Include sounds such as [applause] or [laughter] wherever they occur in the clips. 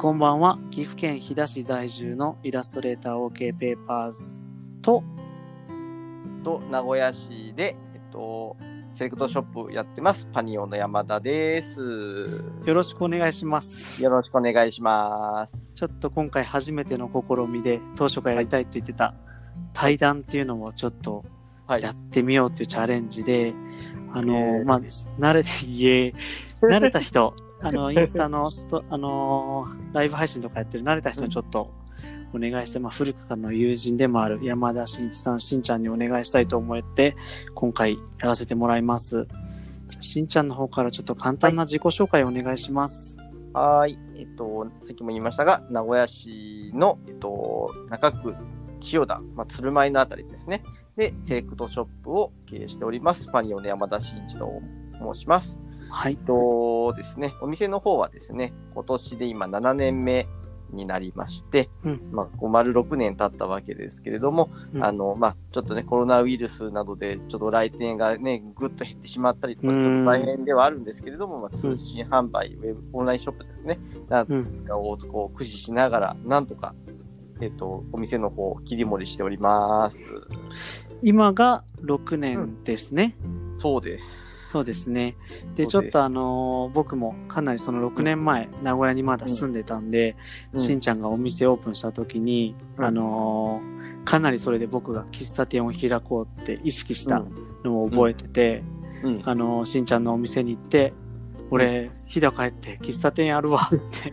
こんばんは。岐阜県飛騨市在住のイラストレーター OK ペーパーズと、と名古屋市で、えっと、セレクトショップやってます。パニオンの山田です。よろしくお願いします。よろしくお願いします。ちょっと今回初めての試みで、当初からやりたいと言ってた対談っていうのもちょっとはいや。ってみようっていうチャレンジで、あの、えーまあ、慣れて、いえ、慣れた人、あの、[laughs] インスタのスト、あのー、ライブ配信とかやってる慣れた人にちょっとお願いして、まあ、古くからの友人でもある山田真一さん、しんちゃんにお願いしたいと思って、今回やらせてもらいます。しんちゃんの方からちょっと簡単な自己紹介をお願いします。はーい。えっと、さっきも言いましたが、名古屋市の、えっと、中区千代田、まあ、鶴舞のあたりですね。で、セレクトショップを経営しております。パニオンの山田真一と申します。はい。とですね、お店の方はですね、今年で今7年目になりまして、うんまあ、丸6年経ったわけですけれども、うんあの、まあ、ちょっとね、コロナウイルスなどで、ちょっと来店がね、ぐっと減ってしまったりとか、ちうんょっと大変ではあるんですけれども、まあ、通信販売、ウェブ、オンラインショップですね、なんうん。かをこう駆使しながら、なんとか、えっと、お店の方を切り盛りしております。今が6年ですね。そうです。そうですね。で、ちょっとあのー僕もかなりその6年前、名古屋にまだ住んでたんで、うんしんちゃんがお店オープンした時に、うんあのーかなりそれで僕が喫茶店を開こうって意識したのを覚えてて、あのーしんちゃんのお店に行って、俺、飛騨帰って喫茶店やるわって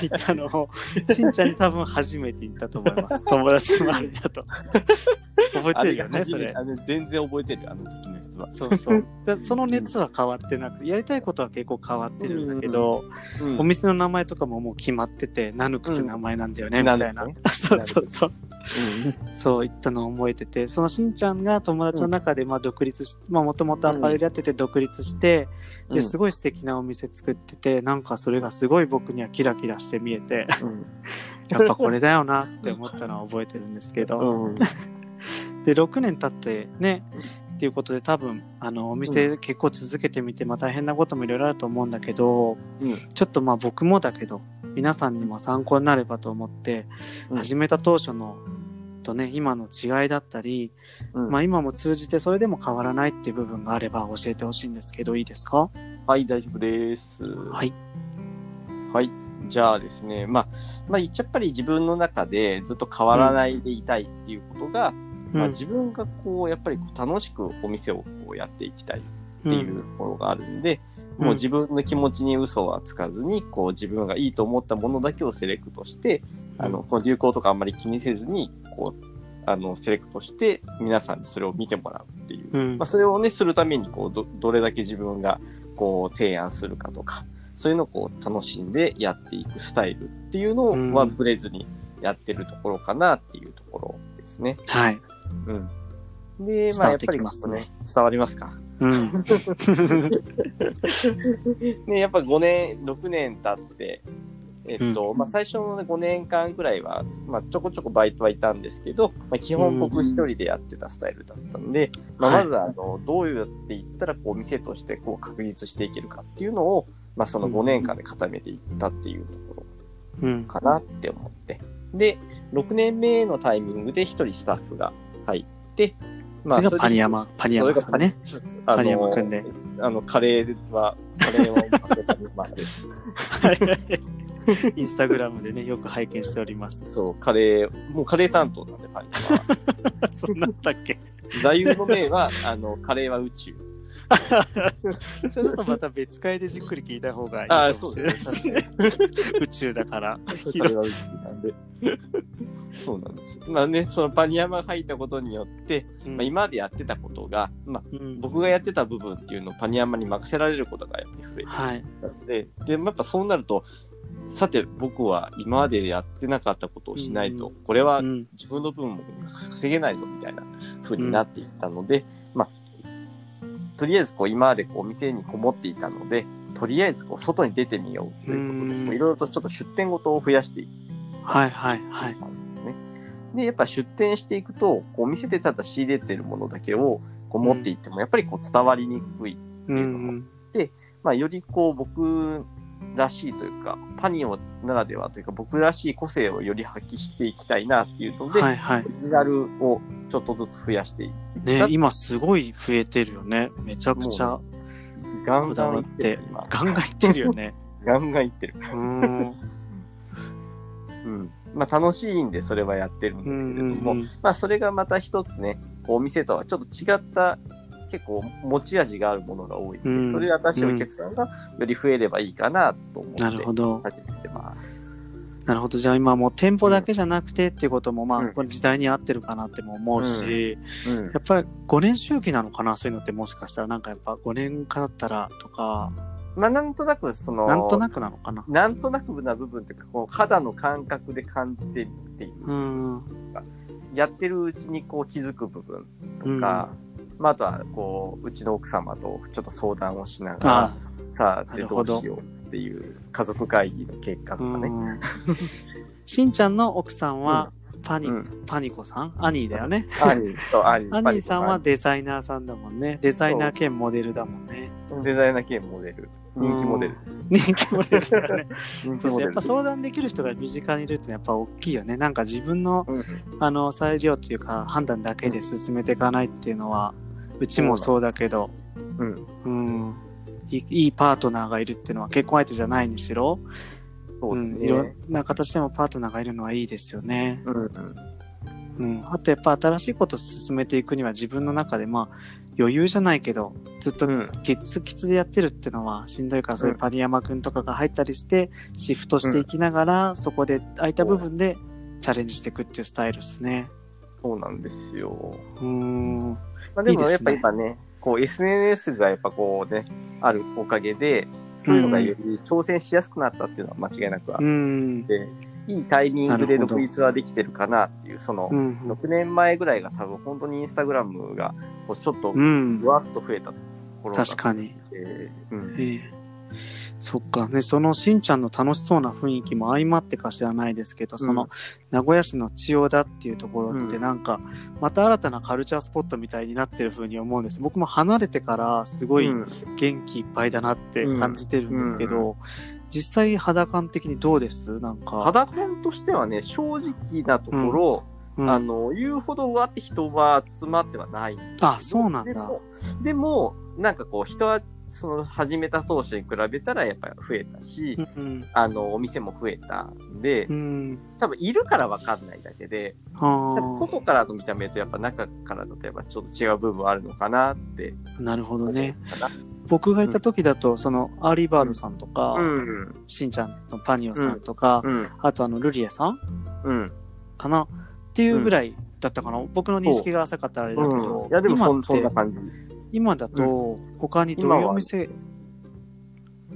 言ったのを、しんちゃんに多分初めて言ったと思います。友達周りだと。[laughs] 覚えてるよね、それ。全然覚えてるよ、あの時のは。そうそう。[laughs] だその熱は変わってなく、やりたいことは結構変わってるんだけど、うんお店の名前とかももう決まってて、ナヌクって名前なんだよね、うん。みたいな。[laughs] そうそうそう。うん。そう言ったのを覚えてて、そのしんちゃんが友達の中でまあ独立し、まあもともとアパレルやってて独立して、うん。ですごい素敵なお店作ってて、なんかそれがすごい僕にはキラキラして見えて、うん。やっぱこれだよなって思ったのは覚えてるんですけど、うん。で、6年経ってね、っていうことで多分、あの、お店結構続けてみて、まあ大変なこともいろいろあると思うんだけど、うんちょっとまあ僕もだけど、皆さんにも参考になればと思って、うん始めた当初のとね、今の違いだったり、うんまあ今も通じてそれでも変わらないっていう部分があれば教えてほしいんですけど、いいですか？はい、大丈夫です。はい。はい。じゃあですね、まあ、まあ、やっぱり自分の中でずっと変わらないでいたいっていうことが、まあ、うん自分がこう、やっぱり楽しくお店をこうやっていきたいっていうところがあるんで、うんもう自分の気持ちに嘘はつかずに、こう自分がいいと思ったものだけをセレクトして、あの、この流行とかあんまり気にせずに、こう、あの、セレクトして、皆さんにそれを見てもらうっていう。うんまあ、それをね、するために、こう、ど、どれだけ自分が、こう、提案するかとか、そういうのをこう、楽しんでやっていくスタイルっていうのうんは、ブレずにやってるところかなっていうところですね。はい。うん。で、まあ、やっぱりきますね伝わりますか？うん。[laughs] ね、やっぱ5年、6年経って、えっと、まあ、最初の、ね、5年間くらいは、まあ、ちょこちょこバイトはいたんですけど、まあ、基本僕一人でやってたスタイルだったんで、まあ、はいまず、あの、どうやっていったら、こう、店として、こう、確立していけるかっていうのを、まあ、その5年間で固めていったっていうところうん。かなって思って。で、6年目のタイミングで一人スタッフが入って、まそれがパニヤ山、パニ山さんね。パパニ山くんで。あの、カレーは、カレーはお任せパニマです。インスタグラムでね、よく拝見しております。[laughs] そう、カレー、もうカレー担当なんで、パニマは。[laughs] そんなんだっけ？座右の銘は、あの、カレーは宇宙。[laughs] それちょっとまた別会でじっくり聞いた方がいいかもしれないですね。宇宙だから。[laughs] そうなんです。まあね、そのパニヤマが入ったことによって、まあ、今までやってたことが、まあ、うん僕がやってた部分っていうのをパニヤマに任せられることがやっぱり増えてはい。たので、で、まあやっぱそうなると、さて僕は今までやってなかったことをしないと、うんこれはうん自分の分も稼げないぞみたいな風になっていったので、まあ、とりあえずこう今までこうお店にこもっていたので、とりあえずこう外に出てみようということで、いろいろとちょっと出店ごとを増やしていっはいはいはい。でやっぱ出店していくと、こうお店でただ仕入れてるものだけをこう持っていっても、やっぱりこう伝わりにくい。うん。まあ、よりこう僕らしいというか、パニオならではというか、僕らしい個性をより発揮していきたいなっていうので、はいはいオ。リジナルをちょっとずつ増やしていね、今すごい増えてるよね。めちゃくちゃガンガンいって。ガンガンいってるよね。[laughs] ガンガンいってる。うーん。うん。まあ楽しいんでそれはやってるんうですけれども、まあそれがまた一つね、こうお店とはちょっと違った結構持ち味があるものが多いので、うんそれ私お客さんがより増えればいいかなと思ってなるほど。始めてます。なるほど。じゃあ今もう店舗だけじゃなくてっていうことも、まあ、うんこれ時代に合ってるかなっても思うし、うんやっぱり5年周期なのかなそういうのってもしかしたらなんかやっぱ5年かだったらとか、まあなんとなくその、なんとなくなのかななんとなくな部分というか、こう肌の感覚で感じてるっていうう、ん。やってるうちにこう気づく部分とか、まああとはこう、うちの奥様とちょっと相談をしながらあ、さあ、でどうしようっていう家族会議の結果とかね。うん。[laughs] しんちゃんの奥さんは、パニ、うん。パニコさん？アニーだよね。アニーとアニー。アニーさんはデザイナーさんだもんね。デザイナー兼モデルだもんね。デザイナー兼モデル。人気モデルです。人気モデルだよね。[laughs] そうそう。やっぱ。相談できる人が身近にいるってやっぱ大きいよね。なんか自分の、うんあの、裁量っていうか判断だけで進めていかないっていうのは、うちもそうだけど、うん。うん。いいいいパートナーがいるっていうのは結婚相手じゃないにしろ、そううん、いろんね。な形でもパートナーがいるのはいいですよね。うんうん。うん。あとやっぱ新しいことを進めていくには自分の中でまあ余裕じゃないけど、ずっとうんキツキツでやってるっていうのはしんどいから、そういうパニヤマくんとかが入ったりして、シフトしていきながら、そこで空いた部分でチャレンジしていくっていうスタイルですね。そうなんですよ。うーん。まあでもやっぱ今ね、こう SNS がやっぱこうね、あるおかげで、そういうのがより挑戦しやすくなったっていうのは間違いなくあうっん。て、いいタイミングで独立はできてるかなっていう、そのう、ん。6年前ぐらいが多分本当にインスタグラムがこうちょっとう。わっと増えた頃だ確かに。って、うんええそっか。ね、そのしんちゃんの楽しそうな雰囲気も相まってか知らないですけど、その名古屋市の千代田っていうところってうん。なんか、また新たなカルチャースポットみたいになってる風に思うんです。僕も離れてからすごいうん。元気いっぱいだなって感じてるんですけうんど、実際肌感的にどうです？なんか。肌感としてはね、正直なところ、うん。あの、言うほどうわって人は集まってはないあそうなんだ。でも、でもなんかこう、人は、その、始めた当初に比べたらやっぱり増えたし、うん。あの、お店も増えたんでう、ん。多分いるからわかんないだけで、外からの見た目とやっぱ中からだとやっぱちょっと違う部分あるのかなってあ、なるほどね。僕がいた時だと、その、アーリーバードさんとか、うん。真ちゃんの Panio さんとか、うん。あとあの、ルリエさんうん。かな？っていうぐらいだったかな。僕の認識が浅かったらあれだけど、うん。いや、でもそん今ってそんな感じ。今だと、他にどういうお店、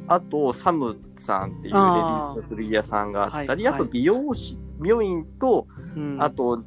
あと、サムさんっていうレディースの古着屋さんがあったり、あと美容師、美容院と、うん。あと、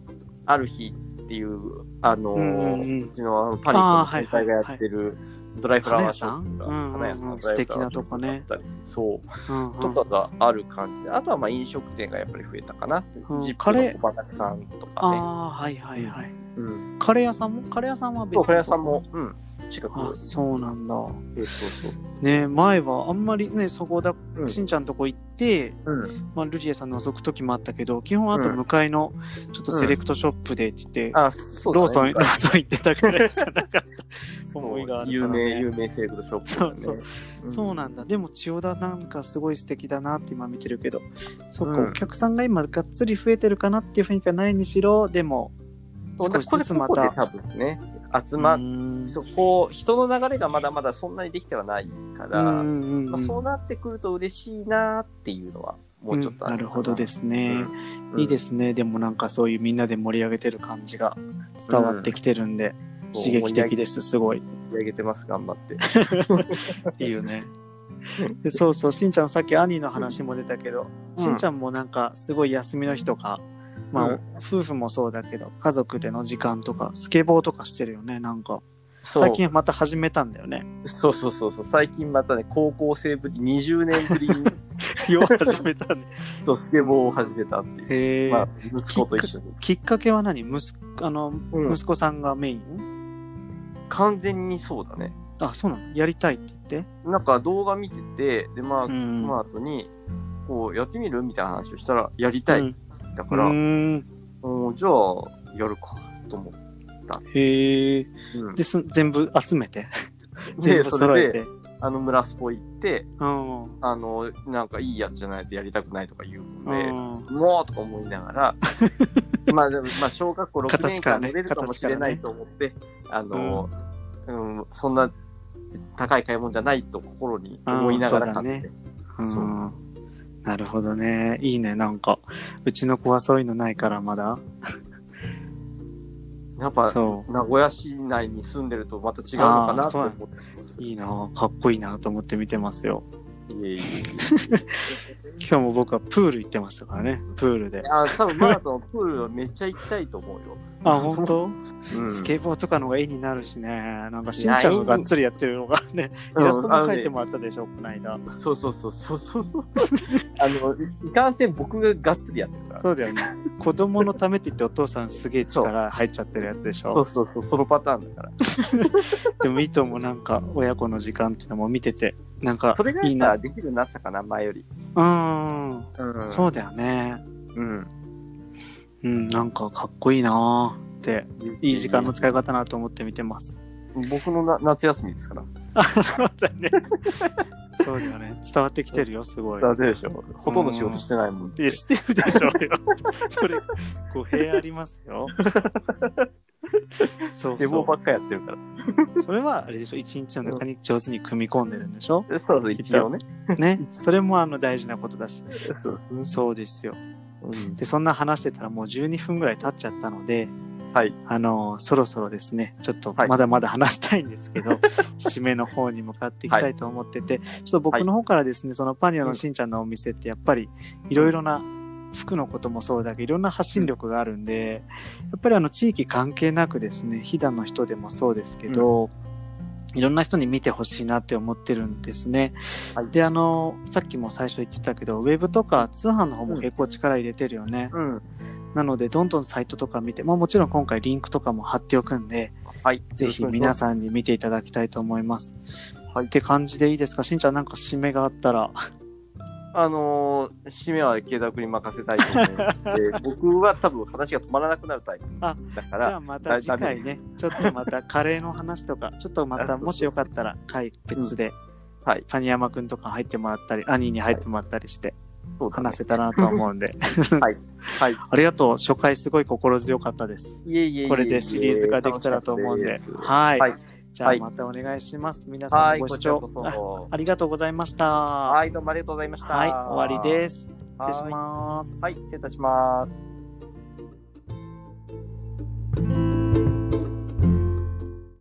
ある日っていう、あのーうちのパリコの先輩がやってるドライフラワーショップが、花屋さん？素敵なとこねそう。とかがある感じで、あとはまあ飲食店がやっぱり増えたかな。うん。ジップカレーの小畑さんとかね。ああ、はいはいはい。うん。カレー屋さんも？カレー屋さんは別そう、カレー屋さんも、うん、近く。あ、そうなんだ。そうそうそう。ね前はあんまりね、そこだ、うんしんちゃんとこ行って、うん。まあ、ルリエさん覗く時もあったけど、基本あと向かいの、ちょっとセレクトショップでって言って、あ、そうだね。ローソン、ローソン行ってたぐらいしかなかった [laughs] 思いがあるから、ね。有名、有名セレクトショップだね、そうそうそうなんだ。でも、千代田なんかすごい素敵だなって今見てるけど、そっか、うんお客さんが今がっつり増えてるかなっていう雰囲気はないにしろ、でも、少しずつまた。ここで多分ね、集まっそこ、人の流れがまだまだそんなにできてはないから、うんうんうん。まあ、そうなってくると嬉しいなっていうのは、もうちょっとあうんな。るほどですすね、うん。いいですね。でもなんかそういうみんなで盛り上げてる感じが伝わってきてるんで、刺激的です、すごい。盛り上げてます、頑張って。[laughs] いいよね。でそうそう、しんちゃんさっき兄の話も出たけど、うん。しんちゃんもなんかすごい休みの日とか、まあ、うん夫婦もそうだけど、家族での時間とか、スケボーとかしてるよね、なんか。最近また始めたんだよね。そうそうそうそう、最近またね、高校生ぶり、20年ぶりに、[laughs] よう始めたね。そうスケボーを始めたっていう。まあ、息子と一緒に。きっかけは何？息子、あの、うん息子さんがメイン？完全にそうだね。あ、そうなの？やりたいって言って？なんか動画見てて、で、まあ、うんその後に、こう、やってみる？みたいな話をしたら、やりたい。うんだから、うーん。じゃあ、やるか、と思っへえ。て。うんで、す全部集めて。全で、部そ揃えてれで、。あの、村スポ行って、うん。あの、なんかいいやつじゃないとやりたくないとか言うので、うん。もうとか思いながら、[laughs] まあでも、まあ小学校6年間形からね乗れるかもしれないと思って、あの、うん、そんな高い買い物じゃないと心に思いながら買って。うんそうなるほどね。いいね。なんか、うちの子はそういうのないから、まだ。[laughs] やっぱ、そ名古屋市内に住んでるとまた違うのかなと思ってます。う。いいなかっこいいなと思って見てますよ。いえいえい今日も僕はプール行ってましたからね。プールでえ。。あ多分マナトのプールはめっちゃ行きたいと思うよ。あ、本当？うん、スケボーとかのが絵になるしね。なんかしんちゃんががっつりやってるのがね、イうんラストも描いてもらったでしょ、この間。そうそうそうそうそうそう。あの、いかんせん僕ががっつりやってるから。そうだよね。子供のためって言ってお父さんすげえ力入っちゃってるやつでしょ。そうそうそう、そのパターンだから。[laughs] でもいいともなんか親子の時間っていうのも見てて、なんかそれがいいな。できるようになったかな、前より。うーん。うんそうだよね。うん。うん、なんかかっこいいなーって、いい時間の使い方なと思って見てます。僕のな夏休みですから。あ、[laughs] そうだね。そうだよね。伝わってきてるよ、すごい。伝わってるでしょ。ほとんど仕事してないもん。いや、してるでしょうよ。それ、語弊ありますよ。[laughs] [laughs] そうそスケボーばっかやってるから。う。そ [laughs] れは、あれでしょ、一日の中に上手に組み込んでるんでしょ？そうそう、一応ね。ね？[laughs] それもあの大事なことだし。そう。そうですよ。うんで、そんな話してたらもう12分ぐらい経っちゃったので、はい。あの、そろそろですね、ちょっとはいまだまだ話したいんですけど、締めの方に向かっていきたいと思ってて、ちょっと僕の方からですね、そのパニオのしんちゃんのお店ってやっぱりいろいろな服のこともそうだけど、いろんな発信力があるんで、やっぱりあの地域関係なくですね、飛騨の人でもそうですけど、いろんな人に見てほしいなって思ってるんですね。はいで、あの、さっきも最初言ってたけど、ウェブとか通販の方も結構力入れてるよね。うん。なので、どんどんサイトとか見て、まあもちろん今回リンクとかも貼っておくんで、はい。ぜひ皆さんに見ていただきたいと思います。はいって感じでいいですか？しんちゃんなんか締めがあったら。あのー、締めは継続に任せたいと思うので、[laughs] 僕は多分話が止まらなくなるタイプ。あだかじゃあら、また次回ね、ちょっとまたカレーの話とか、ちょっとまたもしよかったら回別で、はい。パニヤマくんとか入ってもらったり、兄に入ってもらったりしてそう話せたらなと思うんで。[laughs] はい。はい。ありがとう。初回すごい心強かったです。いえいえいえいえこれでシリーズができたらと思うんで。はい。はいじゃあはいまたお願いします。皆さはい、んもご視聴ありがとうございました。はい、どうもありがとうございました。はい、終わりです。失礼しはいます。はい、失礼いたします。